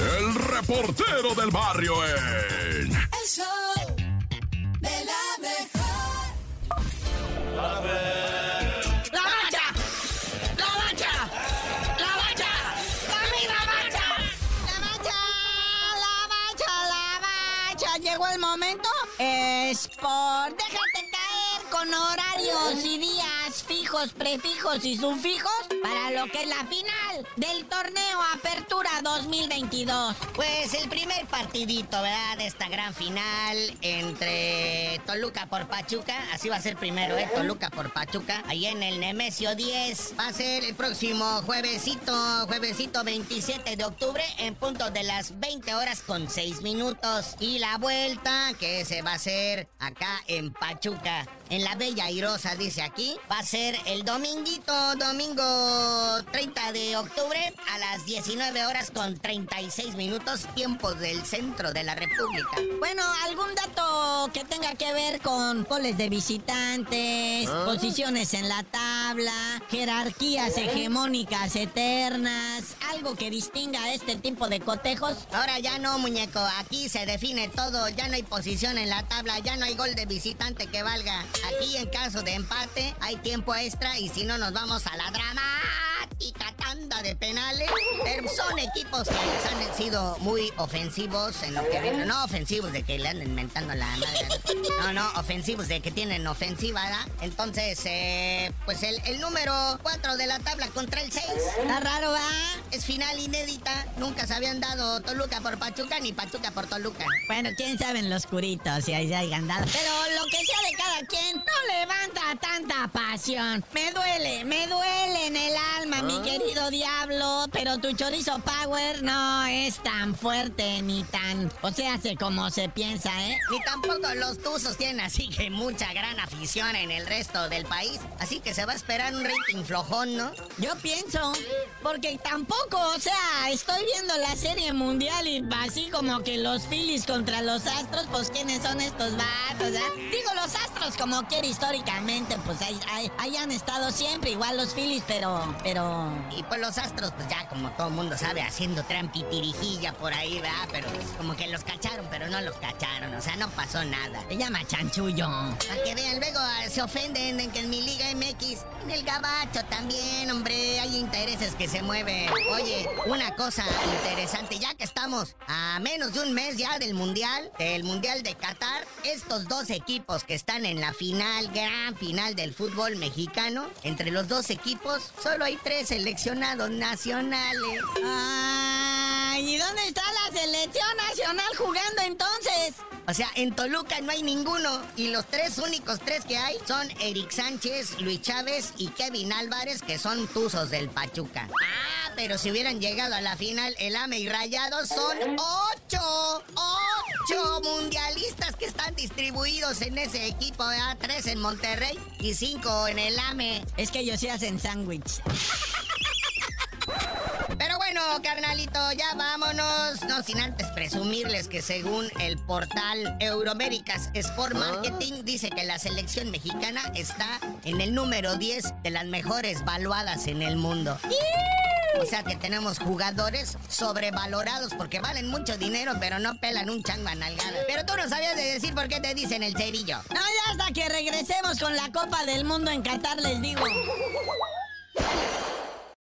el reportero del barrio en... El show de la mejor. La mancha, la mancha, la mancha, la misma mancha. La mancha, la mancha, la mancha. Llegó el momento. Sport. Déjate caer con horarios y días fijos, prefijos y sufijos para lo que es la final del torneo Apertura 2022. Pues el primer partidito, ¿verdad? De esta gran final entre Toluca por Pachuca. Así va a ser primero, ¿eh? Toluca por Pachuca. Ahí en el Nemesio 10. Va a ser el próximo juevesito, juevesito 27 de octubre en punto de las 20 horas con 6 minutos. Y la vuelta, que se va a hacer acá en Pachuca. En la Bella Airosa, dice aquí. Va a ser el dominguito, domingo 30 de octubre a las 19 horas con 36 minutos, tiempo del centro de la República. Bueno, algún dato que tenga que ver con goles de visitantes, posiciones en la tabla, jerarquías hegemónicas eternas, algo que distinga a este tipo de cotejos. Ahora ya no, muñeco. Aquí se define todo. Ya no hay posición en la tabla. Ya no hay gol de visitante que valga. Aquí, en caso de empate, hay tiempo extra. Y si no, nos vamos a la dramática tanda de penales. Pero son equipos que les han sido muy ofensivos en lo que viene. No ofensivos de que le anden inventando la madre. No, no, ofensivos de que tienen ofensiva, ¿verdad? Entonces, eh, pues el, el número 4 de la tabla contra el 6. Está raro, ¿va? Es final inédita. Nunca se habían dado Toluca por Pachuca ni Pachuca por Toluca. Bueno, quién sabe en los curitos si ahí se hayan dado. Pero que sea de cada quien no levanta tanta pasión. Me duele, me duele en el alma, mi querido diablo. Pero tu chorizo power no es tan fuerte ni tan. O sea, hace como se piensa, ¿eh? Ni tampoco los Tuzos tienen así que mucha gran afición en el resto del país. Así que se va a esperar un rating flojón, ¿no? Yo pienso, porque tampoco, o sea, estoy viendo la serie mundial y así como que los Phillies contra los Astros, pues quiénes son estos vatos, ¿ah? Los Astros como quiera históricamente, pues ahí, ahí, ahí han estado siempre, igual los Phillies, pero, pero... Y pues los Astros, pues ya como todo mundo sabe, haciendo trampitirijilla por ahí, ¿verdad? Pero pues, como que los cacharon, pero no los cacharon, o sea, no pasó nada. Se llama chanchullo. Para que vean, luego ah, se ofenden en que en mi Liga MX, en el Gabacho también, hombre, hay intereses que se mueven. Oye, una cosa interesante, ya que estamos a menos de un mes ya del Mundial, del Mundial de Qatar, estos dos equipos que están en la final, gran final del fútbol mexicano, entre los dos equipos, solo hay tres seleccionados nacionales. Ay, ¿y dónde está la selección nacional jugando entonces? O sea, en Toluca no hay ninguno. Y los tres únicos tres que hay son Eric Sánchez, Luis Chávez y Kevin Álvarez, que son tuzos del Pachuca. Ah, pero si hubieran llegado a la final, el AME y Rayados son ocho. ¡Ocho mundialistas que están distribuidos en ese equipo! ¿verdad? Tres en Monterrey y cinco en el AME. Es que ellos sí hacen sándwich. Pero bueno, carnalito, ya vámonos. No sin antes presumirles que según el portal Euroméricas Sport Marketing dice que la selección mexicana está en el número 10 de las mejores valuadas en el mundo. O sea que tenemos jugadores sobrevalorados porque valen mucho dinero, pero no pelan un chango a nalgada. Pero tú no sabías de decir por qué te dicen el cerillo. No, ya hasta que regresemos con la Copa del Mundo en Qatar les digo.